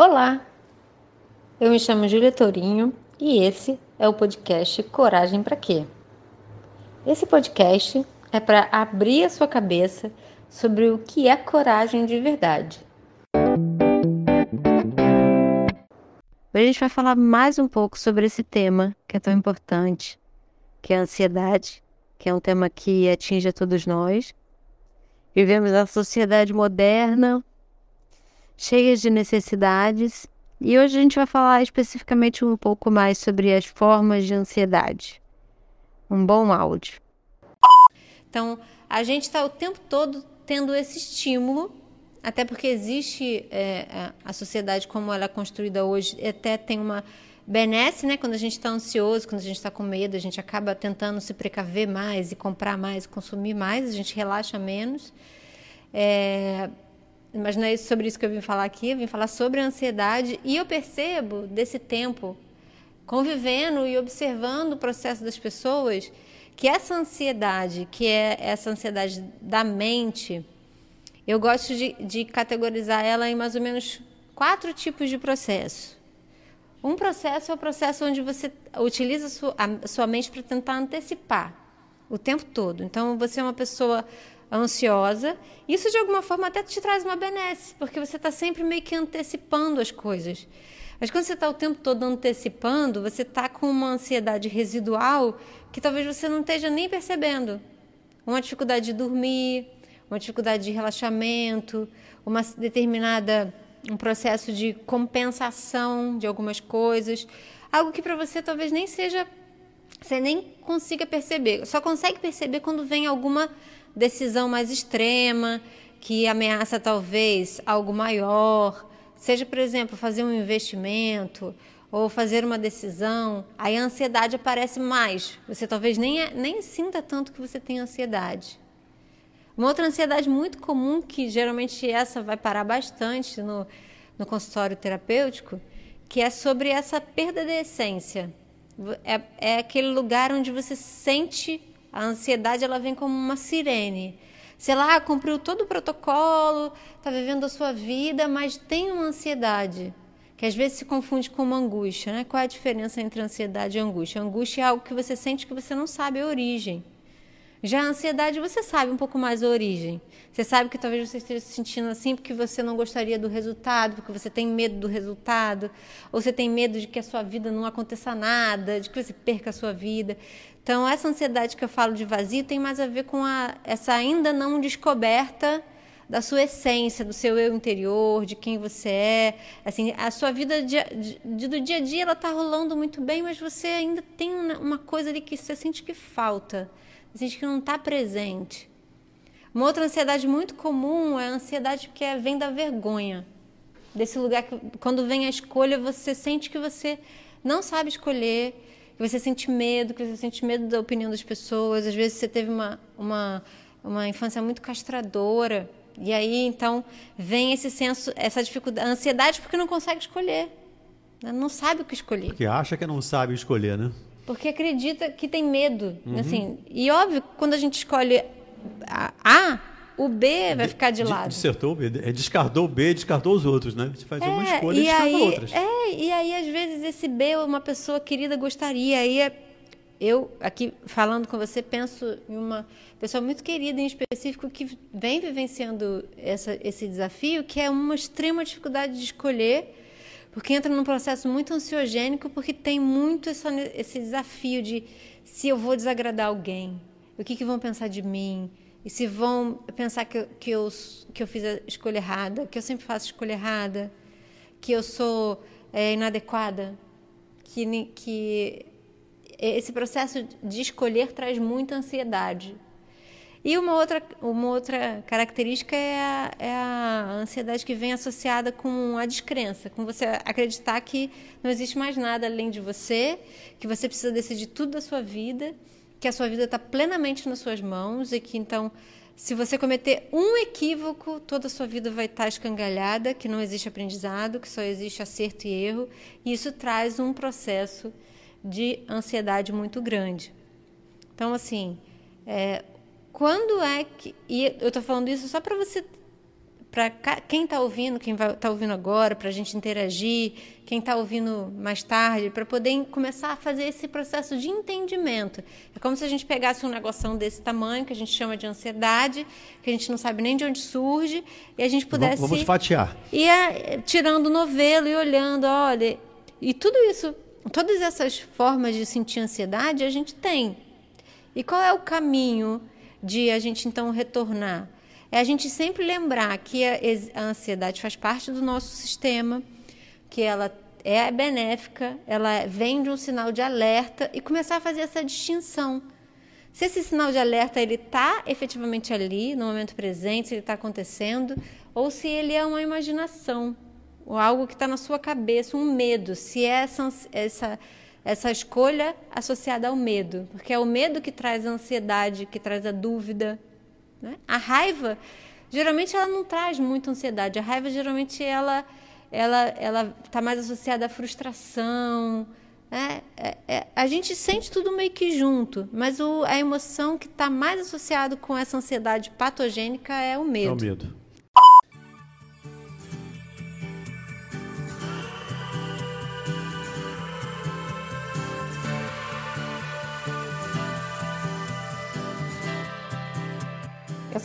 Olá, eu me chamo Júlia Tourinho e esse é o podcast Coragem para Quê? Esse podcast é para abrir a sua cabeça sobre o que é coragem de verdade. Hoje a gente vai falar mais um pouco sobre esse tema que é tão importante, que é a ansiedade, que é um tema que atinge a todos nós. Vivemos na sociedade moderna, cheia de necessidades e hoje a gente vai falar especificamente um pouco mais sobre as formas de ansiedade. Um bom áudio. Então, a gente está o tempo todo tendo esse estímulo, até porque existe é, a sociedade como ela é construída hoje, até tem uma benesse, né? Quando a gente está ansioso, quando a gente está com medo, a gente acaba tentando se precaver mais e comprar mais, consumir mais, a gente relaxa menos. É, mas não é sobre isso que eu vim falar aqui, eu vim falar sobre a ansiedade e eu percebo desse tempo convivendo e observando o processo das pessoas que essa ansiedade, que é essa ansiedade da mente, eu gosto de, de categorizar ela em mais ou menos quatro tipos de processo. Um processo é o processo onde você utiliza a sua, a sua mente para tentar antecipar o tempo todo. Então, você é uma pessoa ansiosa. Isso de alguma forma até te traz uma benesse, porque você está sempre meio que antecipando as coisas. Mas quando você está o tempo todo antecipando, você está com uma ansiedade residual que talvez você não esteja nem percebendo. Uma dificuldade de dormir, uma dificuldade de relaxamento, uma determinada um processo de compensação de algumas coisas, algo que para você talvez nem seja você nem consiga perceber. Só consegue perceber quando vem alguma decisão mais extrema, que ameaça talvez algo maior, seja, por exemplo, fazer um investimento ou fazer uma decisão, aí a ansiedade aparece mais. Você talvez nem, nem sinta tanto que você tem ansiedade. Uma outra ansiedade muito comum, que geralmente essa vai parar bastante no, no consultório terapêutico, que é sobre essa perda de essência. É, é aquele lugar onde você sente a ansiedade ela vem como uma sirene. Sei lá, cumpriu todo o protocolo, está vivendo a sua vida, mas tem uma ansiedade, que às vezes se confunde com uma angústia. Né? Qual é a diferença entre ansiedade e angústia? Angústia é algo que você sente que você não sabe a origem. Já a ansiedade, você sabe um pouco mais a origem. Você sabe que talvez você esteja se sentindo assim porque você não gostaria do resultado, porque você tem medo do resultado, ou você tem medo de que a sua vida não aconteça nada, de que você perca a sua vida. Então, essa ansiedade que eu falo de vazio tem mais a ver com a, essa ainda não descoberta da sua essência, do seu eu interior, de quem você é. Assim, a sua vida de, de, do dia a dia ela está rolando muito bem, mas você ainda tem uma coisa ali que você sente que falta sente que não está presente. Uma outra ansiedade muito comum é a ansiedade que é, vem da vergonha. Desse lugar que, quando vem a escolha, você sente que você não sabe escolher, que você sente medo, que você sente medo da opinião das pessoas. Às vezes você teve uma, uma, uma infância muito castradora. E aí, então, vem esse senso, essa dificuldade, a ansiedade porque não consegue escolher. Não sabe o que escolher. Porque acha que não sabe escolher, né? Porque acredita que tem medo, uhum. assim. E óbvio, quando a gente escolhe a A, o B vai ficar de, de lado. Dissertou o B, é, descartou o B, descartou os outros, né? A gente faz é, uma escolha e descarta aí, outras. É, e aí às vezes esse B uma pessoa querida gostaria, aí é, eu aqui falando com você penso em uma pessoa muito querida em específico que vem vivenciando essa, esse desafio, que é uma extrema dificuldade de escolher porque entra num processo muito ansiogênico, porque tem muito essa, esse desafio de se eu vou desagradar alguém, o que, que vão pensar de mim, e se vão pensar que, que, eu, que eu fiz a escolha errada, que eu sempre faço escolha errada, que eu sou é, inadequada, que, que esse processo de escolher traz muita ansiedade. E uma outra, uma outra característica é a, é a ansiedade que vem associada com a descrença, com você acreditar que não existe mais nada além de você, que você precisa decidir tudo da sua vida, que a sua vida está plenamente nas suas mãos e que então, se você cometer um equívoco, toda a sua vida vai estar tá escangalhada, que não existe aprendizado, que só existe acerto e erro, e isso traz um processo de ansiedade muito grande. Então, assim, é, quando é que. E eu estou falando isso só para você para quem está ouvindo, quem está ouvindo agora, para a gente interagir, quem está ouvindo mais tarde, para poder começar a fazer esse processo de entendimento. É como se a gente pegasse um negoção desse tamanho, que a gente chama de ansiedade, que a gente não sabe nem de onde surge, e a gente pudesse. Vamos fatiar. Ir eh, tirando o novelo e olhando, olha. E tudo isso, todas essas formas de sentir ansiedade a gente tem. E qual é o caminho de a gente então retornar? é a gente sempre lembrar que a, ansiedade faz parte do nosso sistema, que ela é benéfica, ela vem de um sinal de alerta e começar a fazer essa distinção. Se esse sinal de alerta ele está efetivamente ali, no momento presente, se ele está acontecendo, ou se ele é uma imaginação, ou algo que está na sua cabeça, um medo, se é essa, essa, essa escolha associada ao medo, porque é o medo que traz a ansiedade, que traz a dúvida, né? A raiva, geralmente, ela não traz muita ansiedade. A raiva, geralmente, ela ela ela está mais associada à frustração. Né? É, é, a gente sente tudo meio que junto, mas o, a emoção que está mais associada com essa ansiedade patogênica é o medo. É o medo.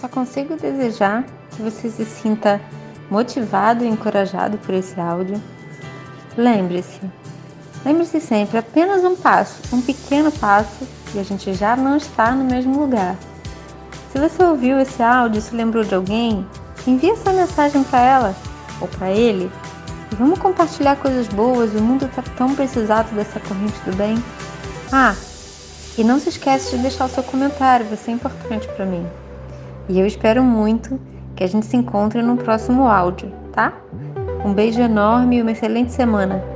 Só consigo desejar que você se sinta motivado e encorajado por esse áudio. Lembre-se, lembre-se sempre, apenas um passo, um pequeno passo e a gente já não está no mesmo lugar. Se você ouviu esse áudio e se lembrou de alguém, envie essa mensagem para ela ou para ele e vamos compartilhar coisas boas. O mundo está tão precisado dessa corrente do bem. Ah, e não se esqueça de deixar o seu comentário, vai ser importante para mim. E eu espero muito que a gente se encontre no próximo áudio, tá? Um beijo enorme e uma excelente semana.